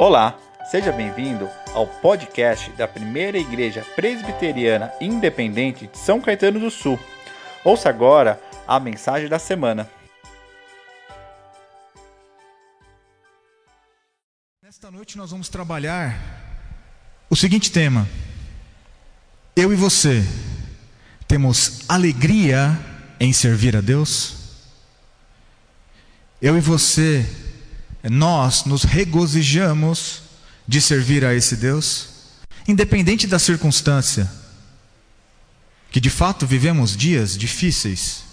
Olá, seja bem-vindo ao podcast da Primeira Igreja Presbiteriana Independente de São Caetano do Sul. Ouça agora a mensagem da semana. Nesta noite nós vamos trabalhar o seguinte tema: Eu e você temos alegria em servir a Deus? Eu e você nós nos regozijamos de servir a esse Deus, independente da circunstância, que de fato vivemos dias difíceis,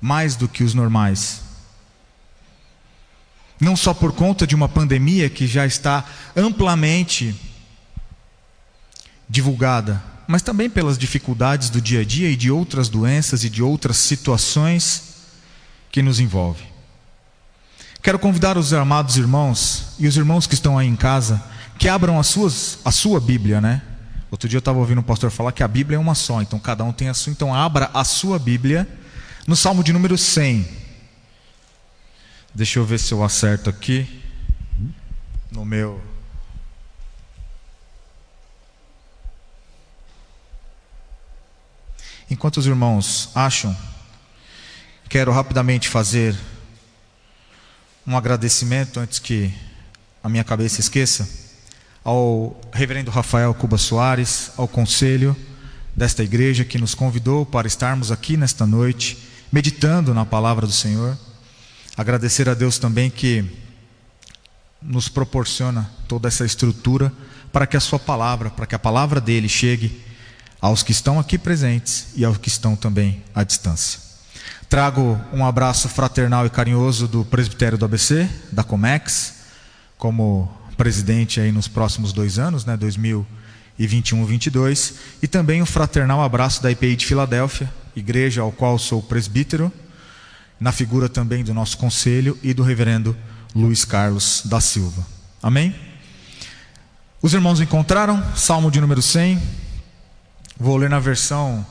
mais do que os normais. Não só por conta de uma pandemia que já está amplamente divulgada, mas também pelas dificuldades do dia a dia e de outras doenças e de outras situações que nos envolvem. Quero convidar os amados irmãos e os irmãos que estão aí em casa que abram as suas, a sua Bíblia, né? Outro dia eu estava ouvindo um pastor falar que a Bíblia é uma só, então cada um tem a sua. Então abra a sua Bíblia no Salmo de número 100. Deixa eu ver se eu acerto aqui no meu. Enquanto os irmãos acham, quero rapidamente fazer um agradecimento antes que a minha cabeça esqueça ao reverendo Rafael Cuba Soares, ao conselho desta igreja que nos convidou para estarmos aqui nesta noite meditando na palavra do Senhor. Agradecer a Deus também que nos proporciona toda essa estrutura para que a sua palavra, para que a palavra dele chegue aos que estão aqui presentes e aos que estão também à distância. Trago um abraço fraternal e carinhoso do presbitério do ABC, da Comex, como presidente aí nos próximos dois anos, né, 2021 22, e também um fraternal abraço da IPI de Filadélfia, igreja ao qual sou presbítero, na figura também do nosso conselho e do reverendo Luiz Carlos da Silva. Amém? Os irmãos encontraram Salmo de número 100. Vou ler na versão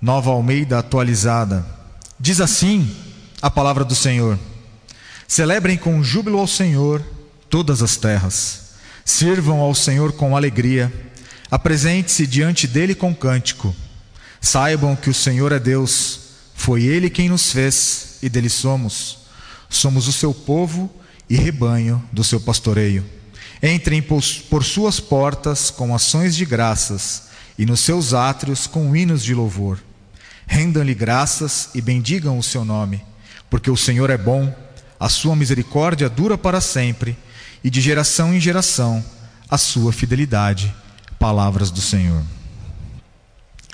Nova Almeida atualizada. Diz assim a palavra do Senhor: Celebrem com júbilo ao Senhor todas as terras, sirvam ao Senhor com alegria, apresente-se diante dele com cântico. Saibam que o Senhor é Deus, foi ele quem nos fez e dele somos. Somos o seu povo e rebanho do seu pastoreio. Entrem por suas portas com ações de graças e nos seus átrios com hinos de louvor. Rendam-lhe graças e bendigam o seu nome, porque o Senhor é bom, a sua misericórdia dura para sempre, e de geração em geração a sua fidelidade. Palavras do Senhor.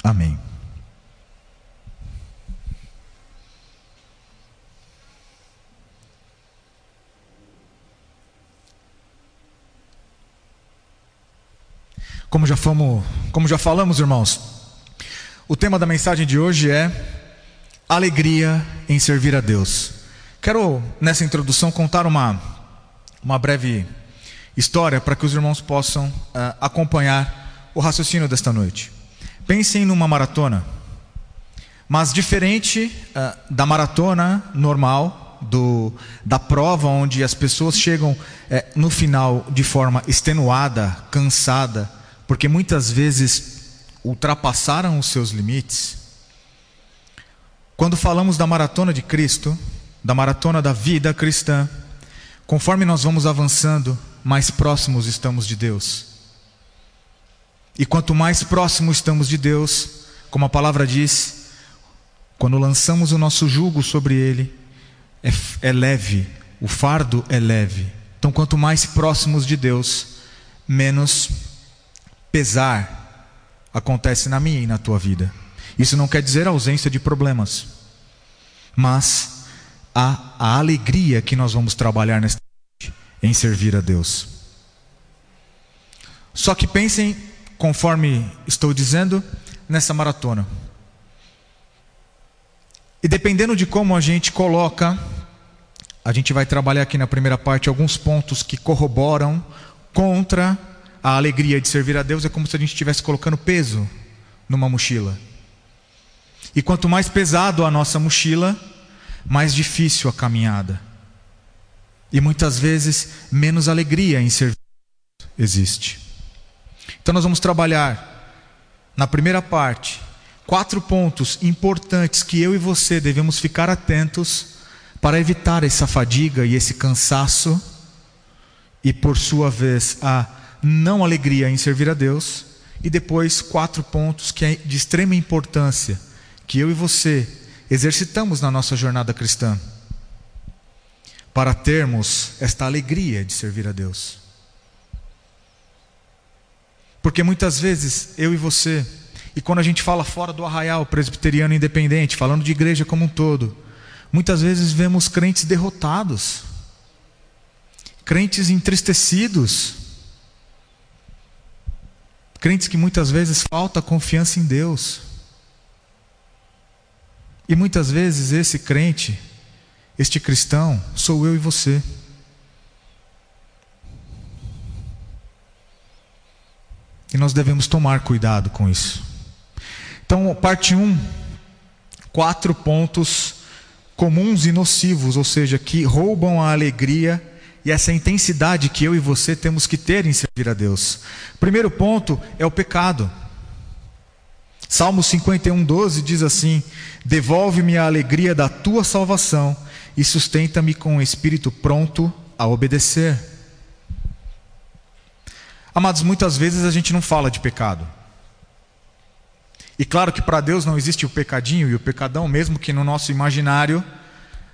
Amém. Como já, fomos, como já falamos, irmãos, o tema da mensagem de hoje é alegria em servir a Deus. Quero, nessa introdução, contar uma, uma breve história para que os irmãos possam uh, acompanhar o raciocínio desta noite. Pensem numa maratona, mas diferente uh, da maratona normal, do, da prova onde as pessoas chegam uh, no final de forma extenuada, cansada, porque muitas vezes ultrapassaram os seus limites. Quando falamos da maratona de Cristo, da maratona da vida cristã, conforme nós vamos avançando, mais próximos estamos de Deus. E quanto mais próximos estamos de Deus, como a palavra diz, quando lançamos o nosso jugo sobre Ele, é, é leve, o fardo é leve. Então, quanto mais próximos de Deus, menos pesar acontece na minha e na tua vida. Isso não quer dizer ausência de problemas, mas a, a alegria que nós vamos trabalhar nesta em servir a Deus. Só que pensem, conforme estou dizendo, nessa maratona. E dependendo de como a gente coloca, a gente vai trabalhar aqui na primeira parte alguns pontos que corroboram contra a alegria de servir a Deus é como se a gente estivesse colocando peso numa mochila. E quanto mais pesado a nossa mochila, mais difícil a caminhada. E muitas vezes menos alegria em servir existe. Então nós vamos trabalhar na primeira parte quatro pontos importantes que eu e você devemos ficar atentos para evitar essa fadiga e esse cansaço e por sua vez a não alegria em servir a Deus e depois quatro pontos que é de extrema importância que eu e você exercitamos na nossa jornada cristã para termos esta alegria de servir a Deus. Porque muitas vezes eu e você, e quando a gente fala fora do arraial presbiteriano independente, falando de igreja como um todo, muitas vezes vemos crentes derrotados, crentes entristecidos, crentes que muitas vezes falta confiança em Deus. E muitas vezes esse crente, este cristão, sou eu e você. E nós devemos tomar cuidado com isso. Então, parte 1, um, quatro pontos comuns e nocivos, ou seja, que roubam a alegria e essa intensidade que eu e você temos que ter em servir a Deus. Primeiro ponto é o pecado. Salmo 51, 12 diz assim: Devolve-me a alegria da tua salvação e sustenta-me com um espírito pronto a obedecer. Amados, muitas vezes a gente não fala de pecado. E claro que para Deus não existe o pecadinho e o pecadão, mesmo que no nosso imaginário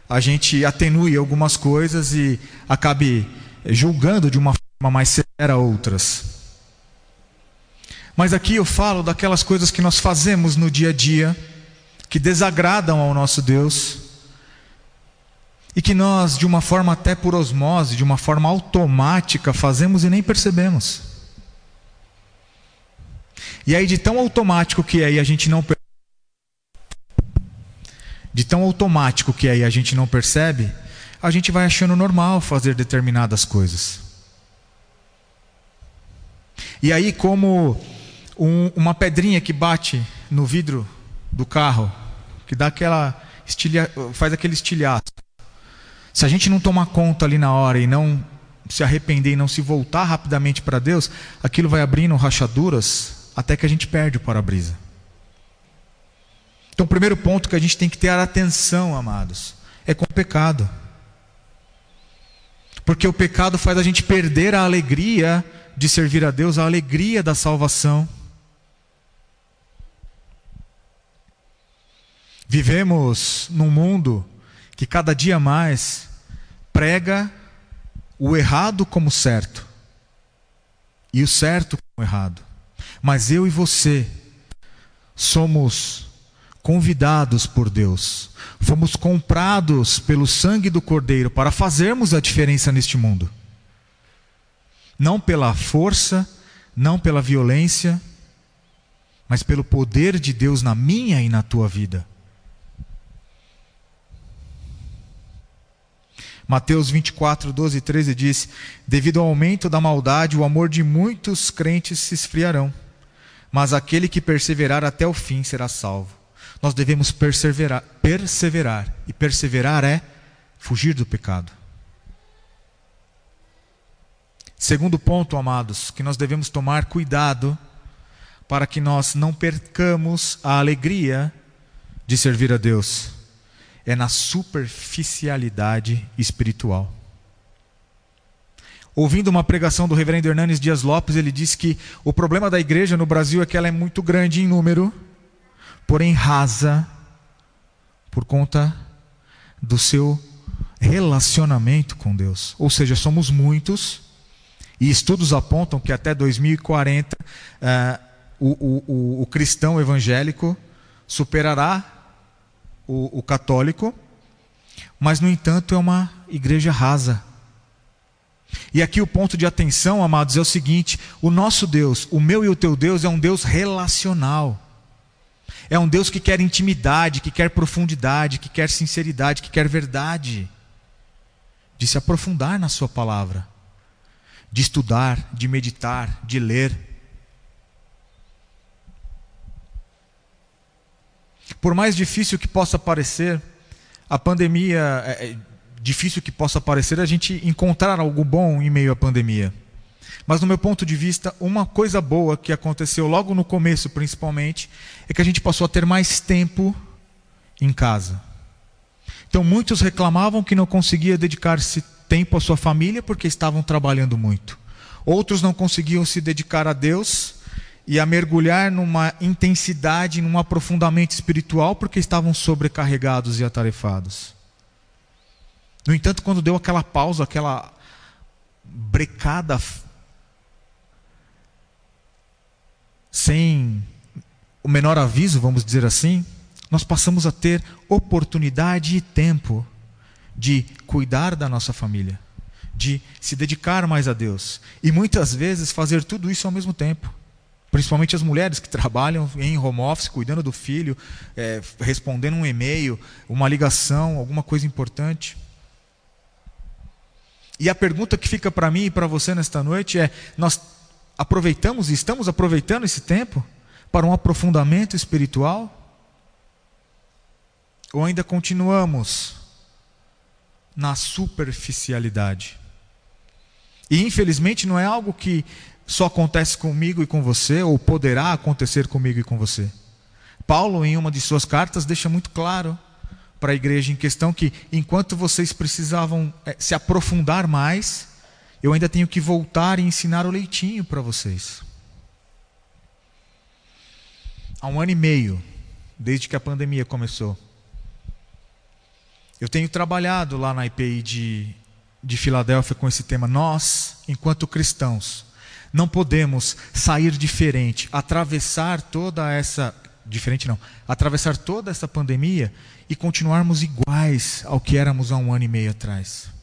a gente atenue algumas coisas e acabe julgando de uma forma mais severa outras. Mas aqui eu falo daquelas coisas que nós fazemos no dia a dia, que desagradam ao nosso Deus, e que nós, de uma forma até por osmose, de uma forma automática, fazemos e nem percebemos. E aí, de tão automático que é e a gente não de tão automático que é e a gente não percebe, a gente vai achando normal fazer determinadas coisas. E aí, como um, uma pedrinha que bate no vidro do carro, que dá aquela estilha, faz aquele estilhaço. Se a gente não tomar conta ali na hora e não se arrepender e não se voltar rapidamente para Deus, aquilo vai abrindo rachaduras até que a gente perde o para-brisa. Então, o primeiro ponto que a gente tem que ter atenção, amados, é com o pecado. Porque o pecado faz a gente perder a alegria de servir a Deus, a alegria da salvação. Vivemos num mundo que cada dia mais prega o errado como certo e o certo como errado. Mas eu e você somos convidados por Deus, fomos comprados pelo sangue do Cordeiro para fazermos a diferença neste mundo. Não pela força, não pela violência, mas pelo poder de Deus na minha e na tua vida. Mateus 24, 12 e 13 diz: Devido ao aumento da maldade, o amor de muitos crentes se esfriarão, mas aquele que perseverar até o fim será salvo. Nós devemos perseverar, perseverar, e perseverar é fugir do pecado. Segundo ponto, amados, que nós devemos tomar cuidado para que nós não percamos a alegria de servir a Deus é na superficialidade espiritual. Ouvindo uma pregação do reverendo Hernanes Dias Lopes, ele disse que o problema da igreja no Brasil é que ela é muito grande em número, porém rasa por conta do seu relacionamento com Deus. Ou seja, somos muitos, e estudos apontam que até 2040 uh, o, o, o, o cristão evangélico superará o, o católico, mas, no entanto, é uma igreja rasa. E aqui o ponto de atenção, amados, é o seguinte: o nosso Deus, o meu e o teu Deus, é um Deus relacional. É um Deus que quer intimidade, que quer profundidade, que quer sinceridade, que quer verdade. De se aprofundar na Sua palavra, de estudar, de meditar, de ler. Por mais difícil que possa parecer, a pandemia, é, é difícil que possa parecer a gente encontrar algo bom em meio à pandemia. Mas, no meu ponto de vista, uma coisa boa que aconteceu logo no começo, principalmente, é que a gente passou a ter mais tempo em casa. Então, muitos reclamavam que não conseguia dedicar-se tempo à sua família porque estavam trabalhando muito. Outros não conseguiam se dedicar a Deus e a mergulhar numa intensidade, num aprofundamento espiritual porque estavam sobrecarregados e atarefados. No entanto, quando deu aquela pausa, aquela brecada sem o menor aviso, vamos dizer assim, nós passamos a ter oportunidade e tempo de cuidar da nossa família, de se dedicar mais a Deus e muitas vezes fazer tudo isso ao mesmo tempo. Principalmente as mulheres que trabalham em home office, cuidando do filho, é, respondendo um e-mail, uma ligação, alguma coisa importante. E a pergunta que fica para mim e para você nesta noite é: nós aproveitamos e estamos aproveitando esse tempo para um aprofundamento espiritual? Ou ainda continuamos na superficialidade? E infelizmente não é algo que só acontece comigo e com você, ou poderá acontecer comigo e com você. Paulo, em uma de suas cartas, deixa muito claro para a igreja em questão que, enquanto vocês precisavam eh, se aprofundar mais, eu ainda tenho que voltar e ensinar o leitinho para vocês. Há um ano e meio, desde que a pandemia começou, eu tenho trabalhado lá na IPI de, de Filadélfia com esse tema. Nós, enquanto cristãos, não podemos sair diferente, atravessar toda essa. Diferente não, atravessar toda essa pandemia e continuarmos iguais ao que éramos há um ano e meio atrás.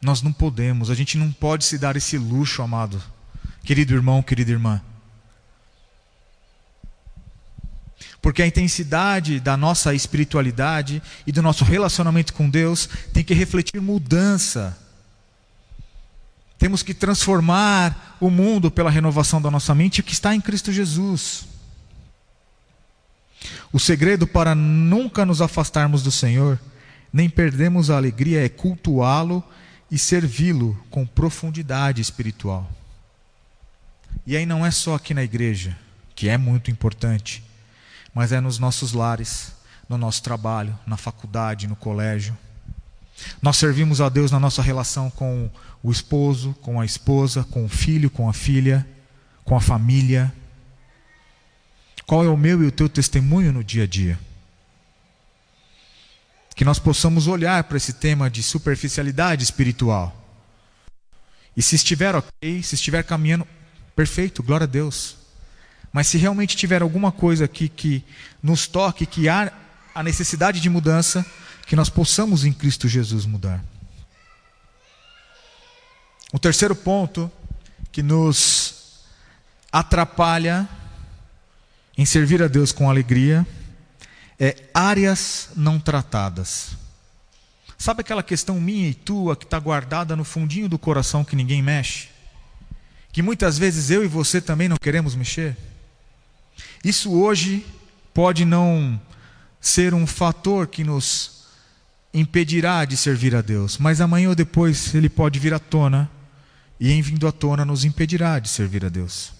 Nós não podemos, a gente não pode se dar esse luxo, amado, querido irmão, querida irmã. Porque a intensidade da nossa espiritualidade e do nosso relacionamento com Deus tem que refletir mudança. Temos que transformar o mundo pela renovação da nossa mente, que está em Cristo Jesus. O segredo para nunca nos afastarmos do Senhor, nem perdermos a alegria, é cultuá-lo e servi-lo com profundidade espiritual. E aí não é só aqui na igreja, que é muito importante, mas é nos nossos lares, no nosso trabalho, na faculdade, no colégio. Nós servimos a Deus na nossa relação com o esposo, com a esposa, com o filho, com a filha, com a família. Qual é o meu e o teu testemunho no dia a dia? Que nós possamos olhar para esse tema de superficialidade espiritual. E se estiver ok, se estiver caminhando, perfeito, glória a Deus. Mas se realmente tiver alguma coisa aqui que nos toque, que há a necessidade de mudança, que nós possamos em Cristo Jesus mudar. O terceiro ponto que nos atrapalha em servir a Deus com alegria é áreas não tratadas. Sabe aquela questão minha e tua que está guardada no fundinho do coração que ninguém mexe? Que muitas vezes eu e você também não queremos mexer? Isso hoje pode não ser um fator que nos impedirá de servir a Deus, mas amanhã ou depois ele pode vir à tona e, em vindo à tona, nos impedirá de servir a Deus.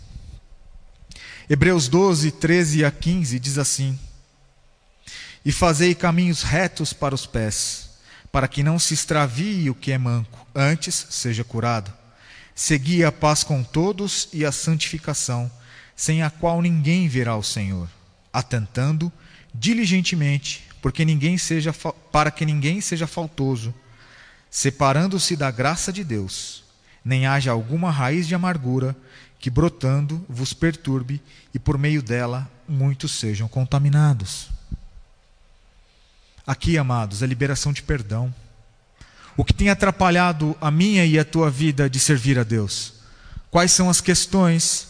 Hebreus 12, 13 a 15 diz assim: e fazei caminhos retos para os pés, para que não se extravie o que é manco, antes seja curado. Segui a paz com todos e a santificação, sem a qual ninguém verá o Senhor, atentando diligentemente, porque ninguém seja para que ninguém seja faltoso, separando-se da graça de Deus, nem haja alguma raiz de amargura que brotando vos perturbe e por meio dela muitos sejam contaminados. Aqui, amados, a liberação de perdão. O que tem atrapalhado a minha e a tua vida de servir a Deus? Quais são as questões,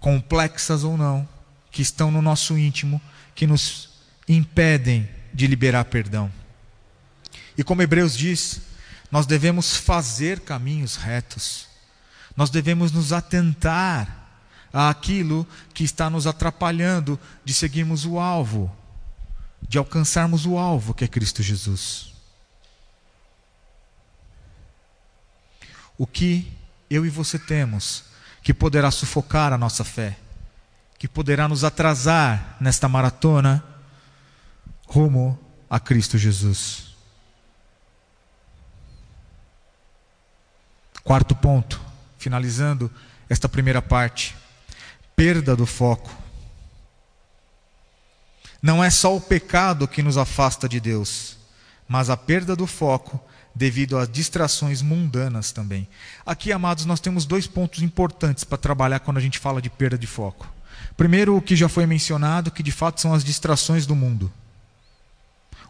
complexas ou não, que estão no nosso íntimo, que nos impedem de liberar perdão? E como Hebreus diz, nós devemos fazer caminhos retos, nós devemos nos atentar àquilo que está nos atrapalhando de seguirmos o alvo, de alcançarmos o alvo que é Cristo Jesus. o que eu e você temos que poderá sufocar a nossa fé, que poderá nos atrasar nesta maratona rumo a Cristo Jesus. Quarto ponto, finalizando esta primeira parte: perda do foco. Não é só o pecado que nos afasta de Deus, mas a perda do foco devido às distrações mundanas também. Aqui, amados, nós temos dois pontos importantes para trabalhar quando a gente fala de perda de foco. Primeiro, o que já foi mencionado, que de fato são as distrações do mundo.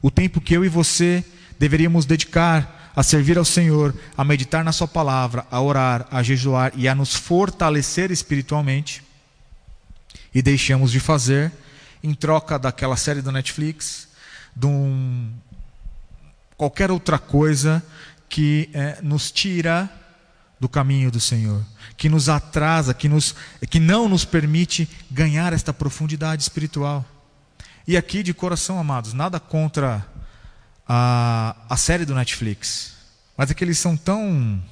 O tempo que eu e você deveríamos dedicar a servir ao Senhor, a meditar na Sua palavra, a orar, a jejuar e a nos fortalecer espiritualmente, e deixamos de fazer em troca daquela série do Netflix, de um, qualquer outra coisa que é, nos tira do caminho do Senhor, que nos atrasa, que, nos, que não nos permite ganhar esta profundidade espiritual. E aqui, de coração, amados, nada contra a, a série do Netflix. Mas é que eles são tão.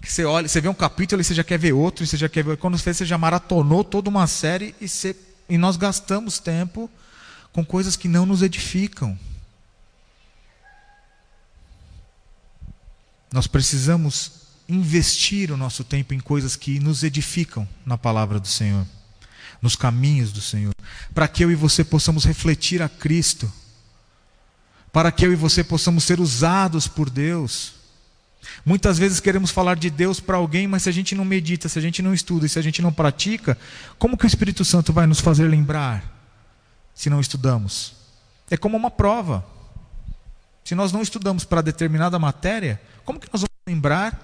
que você olha, você vê um capítulo e você já quer ver outro, e você já quer ver. Quando você, você já maratonou toda uma série e, você, e nós gastamos tempo com coisas que não nos edificam. Nós precisamos investir o nosso tempo em coisas que nos edificam na palavra do Senhor nos caminhos do Senhor, para que eu e você possamos refletir a Cristo, para que eu e você possamos ser usados por Deus. Muitas vezes queremos falar de Deus para alguém, mas se a gente não medita, se a gente não estuda e se a gente não pratica, como que o Espírito Santo vai nos fazer lembrar se não estudamos? É como uma prova. Se nós não estudamos para determinada matéria, como que nós vamos lembrar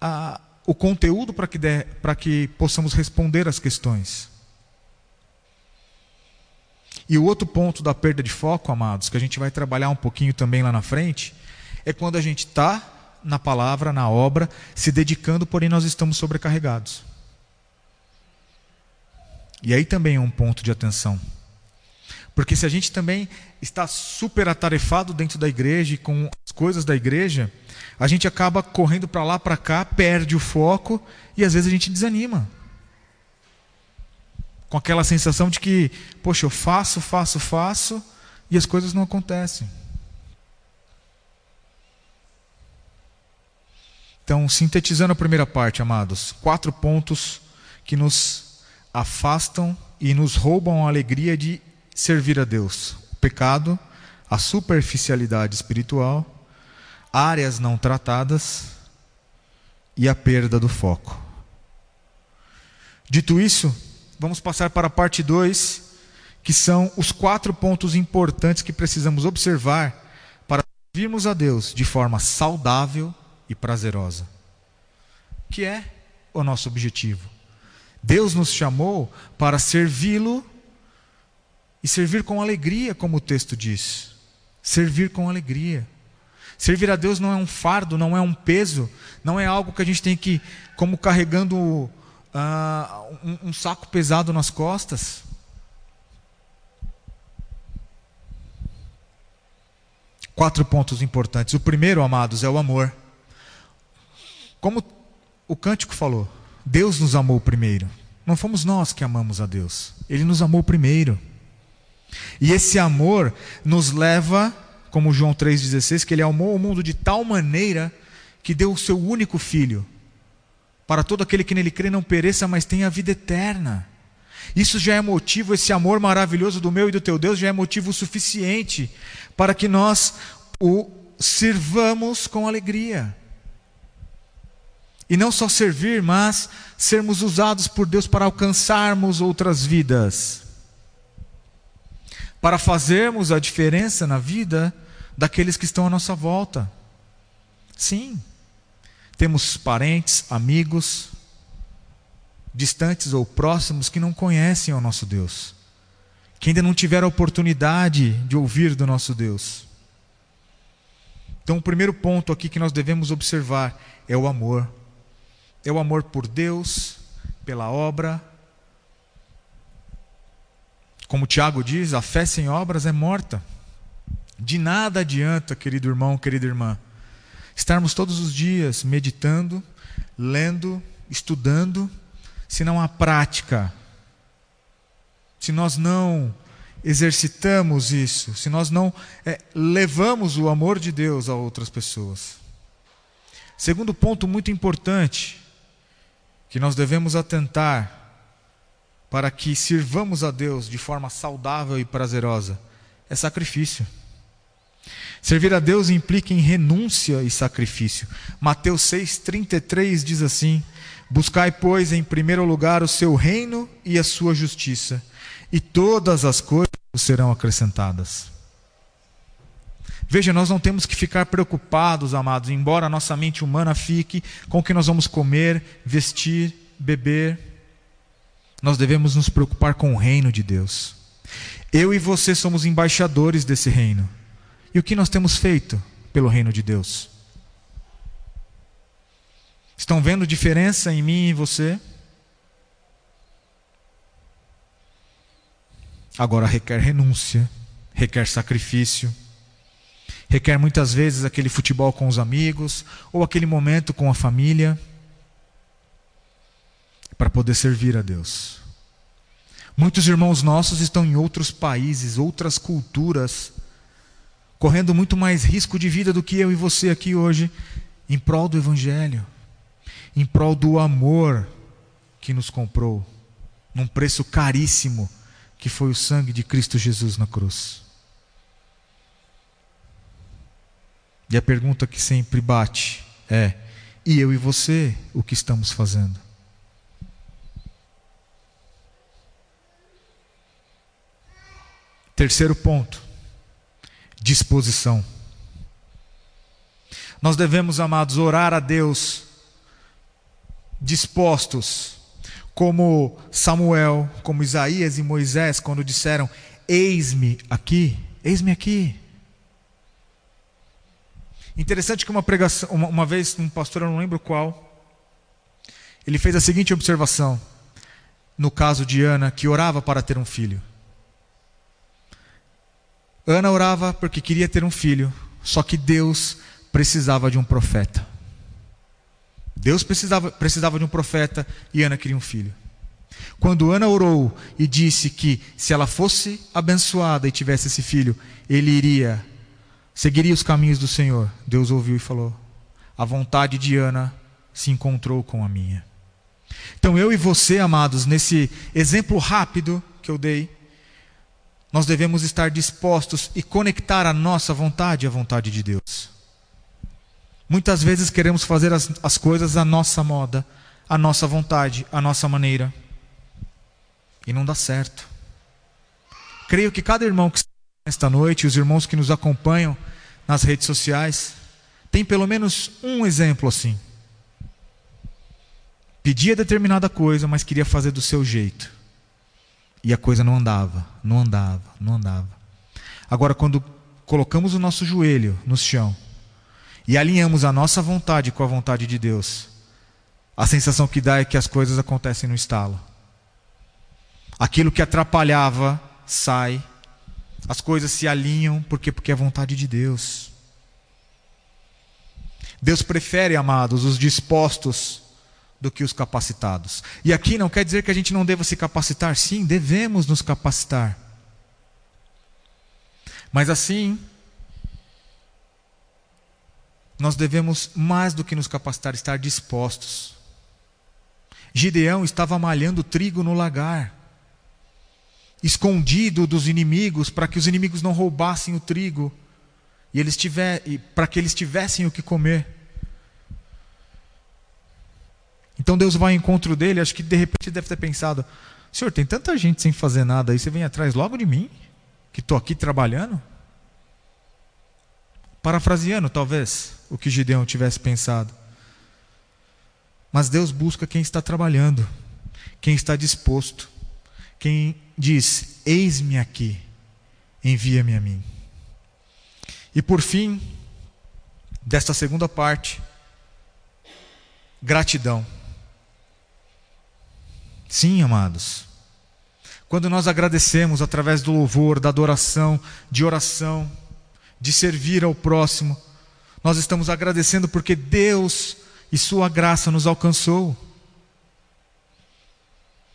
a, o conteúdo para que, que possamos responder as questões? E o outro ponto da perda de foco, amados, que a gente vai trabalhar um pouquinho também lá na frente, é quando a gente está na palavra, na obra, se dedicando, porém nós estamos sobrecarregados. E aí também é um ponto de atenção. Porque se a gente também está super atarefado dentro da igreja e com as coisas da igreja, a gente acaba correndo para lá, para cá, perde o foco e às vezes a gente desanima com aquela sensação de que, poxa, eu faço, faço, faço e as coisas não acontecem. Então, sintetizando a primeira parte, amados, quatro pontos que nos afastam e nos roubam a alegria de servir a Deus: o pecado, a superficialidade espiritual, áreas não tratadas e a perda do foco. Dito isso, vamos passar para a parte 2, que são os quatro pontos importantes que precisamos observar para servirmos a Deus de forma saudável e prazerosa. Que é o nosso objetivo. Deus nos chamou para servi-lo e servir com alegria, como o texto diz. Servir com alegria. Servir a Deus não é um fardo, não é um peso, não é algo que a gente tem que, como carregando uh, um, um saco pesado nas costas. Quatro pontos importantes. O primeiro, amados, é o amor. Como o cântico falou, Deus nos amou primeiro. Não fomos nós que amamos a Deus. Ele nos amou primeiro. E esse amor nos leva, como João 3,16, que ele amou o mundo de tal maneira que deu o seu único filho, para todo aquele que nele crê não pereça, mas tenha vida eterna. Isso já é motivo, esse amor maravilhoso do meu e do teu Deus já é motivo suficiente para que nós o sirvamos com alegria. E não só servir, mas sermos usados por Deus para alcançarmos outras vidas. Para fazermos a diferença na vida daqueles que estão à nossa volta. Sim. Temos parentes, amigos, distantes ou próximos que não conhecem o nosso Deus, que ainda não tiveram a oportunidade de ouvir do nosso Deus. Então, o primeiro ponto aqui que nós devemos observar é o amor. É o amor por Deus, pela obra. Como Tiago diz, a fé sem obras é morta. De nada adianta, querido irmão, querida irmã, Estarmos todos os dias meditando, lendo, estudando, se não há prática, se nós não exercitamos isso, se nós não é, levamos o amor de Deus a outras pessoas. Segundo ponto muito importante que nós devemos atentar para que sirvamos a Deus de forma saudável e prazerosa é sacrifício. Servir a Deus implica em renúncia e sacrifício. Mateus 6,33 diz assim: Buscai, pois, em primeiro lugar o seu reino e a sua justiça, e todas as coisas serão acrescentadas. Veja, nós não temos que ficar preocupados, amados, embora a nossa mente humana fique com o que nós vamos comer, vestir, beber. Nós devemos nos preocupar com o reino de Deus. Eu e você somos embaixadores desse reino. E o que nós temos feito pelo reino de Deus? Estão vendo diferença em mim e você? Agora requer renúncia, requer sacrifício, requer muitas vezes aquele futebol com os amigos ou aquele momento com a família para poder servir a Deus. Muitos irmãos nossos estão em outros países, outras culturas, correndo muito mais risco de vida do que eu e você aqui hoje, em prol do Evangelho, em prol do amor que nos comprou, num preço caríssimo, que foi o sangue de Cristo Jesus na cruz. E a pergunta que sempre bate é: e eu e você, o que estamos fazendo? Terceiro ponto disposição. Nós devemos, amados, orar a Deus dispostos, como Samuel, como Isaías e Moisés, quando disseram: Eis-me aqui, eis-me aqui. Interessante que uma pregação, uma, uma vez, um pastor, eu não lembro qual, ele fez a seguinte observação, no caso de Ana, que orava para ter um filho. Ana orava porque queria ter um filho, só que Deus precisava de um profeta. Deus precisava, precisava de um profeta e Ana queria um filho. Quando Ana orou e disse que se ela fosse abençoada e tivesse esse filho, ele iria, seguiria os caminhos do Senhor, Deus ouviu e falou: A vontade de Ana se encontrou com a minha. Então eu e você, amados, nesse exemplo rápido que eu dei, nós devemos estar dispostos e conectar a nossa vontade à vontade de Deus. Muitas vezes queremos fazer as, as coisas à nossa moda, à nossa vontade, à nossa maneira. E não dá certo. Creio que cada irmão que esta noite, os irmãos que nos acompanham nas redes sociais, tem pelo menos um exemplo assim. Pedia determinada coisa, mas queria fazer do seu jeito. E a coisa não andava, não andava, não andava. Agora, quando colocamos o nosso joelho no chão e alinhamos a nossa vontade com a vontade de Deus, a sensação que dá é que as coisas acontecem no estalo. Aquilo que atrapalhava sai, as coisas se alinham, porque porque é vontade de Deus. Deus prefere, amados, os dispostos do que os capacitados. E aqui não quer dizer que a gente não deva se capacitar, sim, devemos nos capacitar. Mas assim, nós devemos, mais do que nos capacitar, estar dispostos. Gideão estava malhando trigo no lagar, escondido dos inimigos, para que os inimigos não roubassem o trigo, e eles tiver, para que eles tivessem o que comer. Então Deus vai ao encontro dele, acho que de repente deve ter pensado: Senhor, tem tanta gente sem fazer nada aí, você vem atrás logo de mim, que estou aqui trabalhando? Parafraseando, talvez, o que Gideão tivesse pensado. Mas Deus busca quem está trabalhando, quem está disposto, quem diz: Eis-me aqui, envia-me a mim. E por fim, desta segunda parte, gratidão. Sim, amados. Quando nós agradecemos através do louvor, da adoração, de oração, de servir ao próximo, Nós estamos agradecendo porque Deus e Sua graça nos alcançou.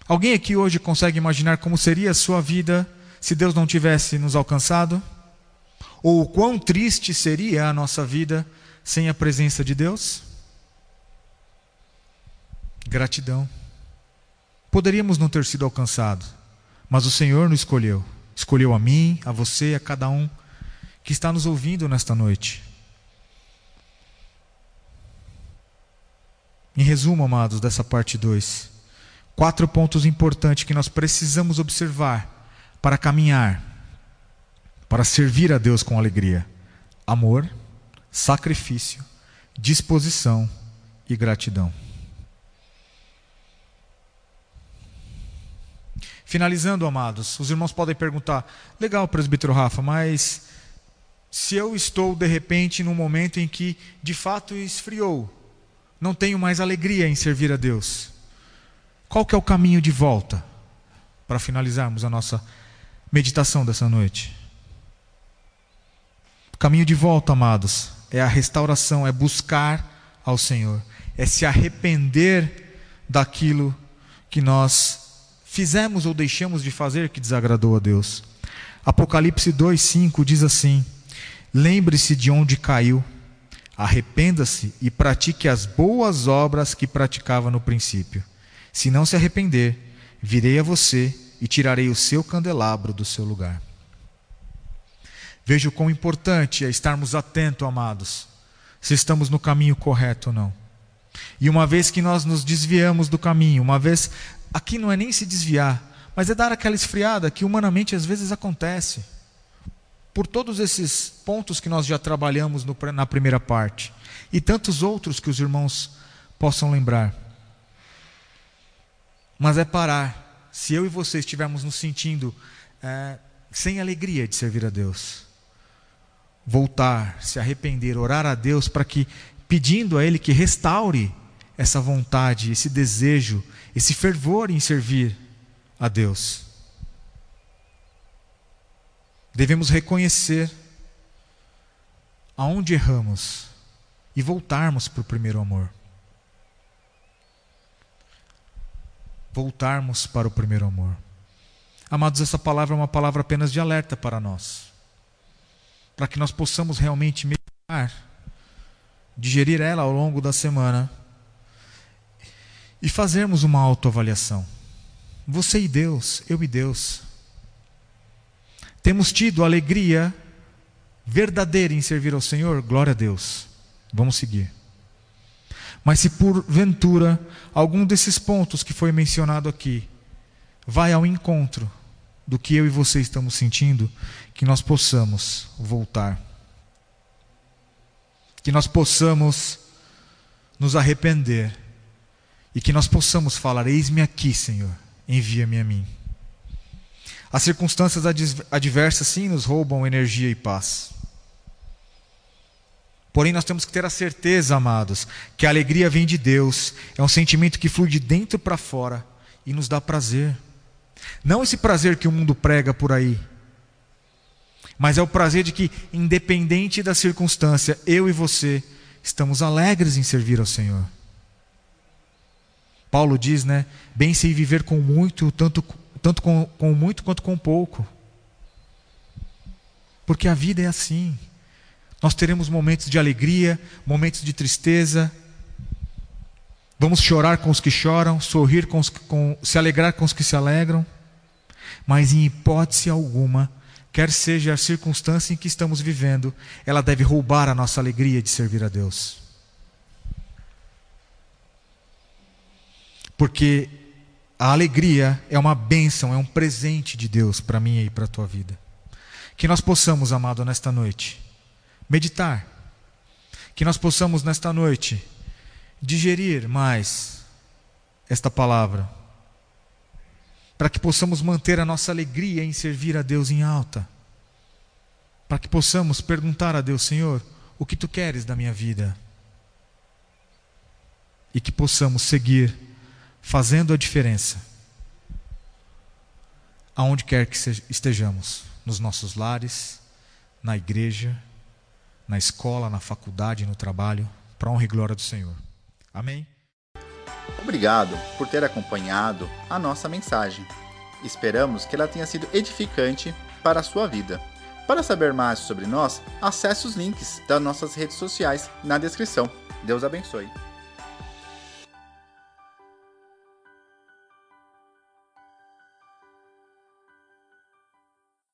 Alguém aqui hoje consegue imaginar como seria a sua vida se Deus não tivesse nos alcançado? Ou o quão triste seria a nossa vida sem a presença de Deus? Gratidão. Poderíamos não ter sido alcançados, mas o Senhor nos escolheu. Escolheu a mim, a você, a cada um que está nos ouvindo nesta noite. Em resumo, amados, dessa parte 2, quatro pontos importantes que nós precisamos observar para caminhar, para servir a Deus com alegria: amor, sacrifício, disposição e gratidão. Finalizando, amados, os irmãos podem perguntar: legal, presbítero Rafa, mas se eu estou de repente num momento em que de fato esfriou, não tenho mais alegria em servir a Deus, qual que é o caminho de volta? Para finalizarmos a nossa meditação dessa noite. O caminho de volta, amados, é a restauração, é buscar ao Senhor, é se arrepender daquilo que nós fizemos ou deixamos de fazer que desagradou a Deus. Apocalipse 2:5 diz assim: Lembre-se de onde caiu, arrependa-se e pratique as boas obras que praticava no princípio. Se não se arrepender, virei a você e tirarei o seu candelabro do seu lugar. Veja o quão importante é estarmos atentos, amados, se estamos no caminho correto ou não. E uma vez que nós nos desviamos do caminho, uma vez aqui não é nem se desviar, mas é dar aquela esfriada que humanamente às vezes acontece. Por todos esses pontos que nós já trabalhamos no, na primeira parte, e tantos outros que os irmãos possam lembrar. Mas é parar. Se eu e você estivermos nos sentindo é, sem alegria de servir a Deus, voltar, se arrepender, orar a Deus para que, pedindo a Ele que restaure essa vontade, esse desejo, esse fervor em servir a Deus. Devemos reconhecer aonde erramos e voltarmos para o primeiro amor. Voltarmos para o primeiro amor. Amados, essa palavra é uma palavra apenas de alerta para nós, para que nós possamos realmente meditar, digerir ela ao longo da semana e fazermos uma autoavaliação. Você e Deus, eu e Deus. Temos tido alegria verdadeira em servir ao Senhor? Glória a Deus. Vamos seguir. Mas se porventura algum desses pontos que foi mencionado aqui vai ao encontro do que eu e você estamos sentindo, que nós possamos voltar. Que nós possamos nos arrepender e que nós possamos falar: Eis-me aqui, Senhor, envia-me a mim. As circunstâncias adversas, sim, nos roubam energia e paz. Porém, nós temos que ter a certeza, amados, que a alegria vem de Deus, é um sentimento que flui de dentro para fora e nos dá prazer. Não esse prazer que o mundo prega por aí, mas é o prazer de que, independente da circunstância, eu e você estamos alegres em servir ao Senhor. Paulo diz, né? Bem sei viver com muito, tanto, tanto com, com muito quanto com pouco. Porque a vida é assim. Nós teremos momentos de alegria, momentos de tristeza. Vamos chorar com os que choram, sorrir com os com, se alegrar com os que se alegram. Mas em hipótese alguma, quer seja a circunstância em que estamos vivendo, ela deve roubar a nossa alegria de servir a Deus. Porque a alegria é uma bênção, é um presente de Deus para mim e para a tua vida. Que nós possamos, amado, nesta noite, meditar. Que nós possamos, nesta noite, digerir mais esta palavra. Para que possamos manter a nossa alegria em servir a Deus em alta. Para que possamos perguntar a Deus, Senhor, o que tu queres da minha vida? E que possamos seguir fazendo a diferença. Aonde quer que estejamos, nos nossos lares, na igreja, na escola, na faculdade, no trabalho, para honra e glória do Senhor. Amém? Obrigado por ter acompanhado a nossa mensagem. Esperamos que ela tenha sido edificante para a sua vida. Para saber mais sobre nós, acesse os links das nossas redes sociais na descrição. Deus abençoe.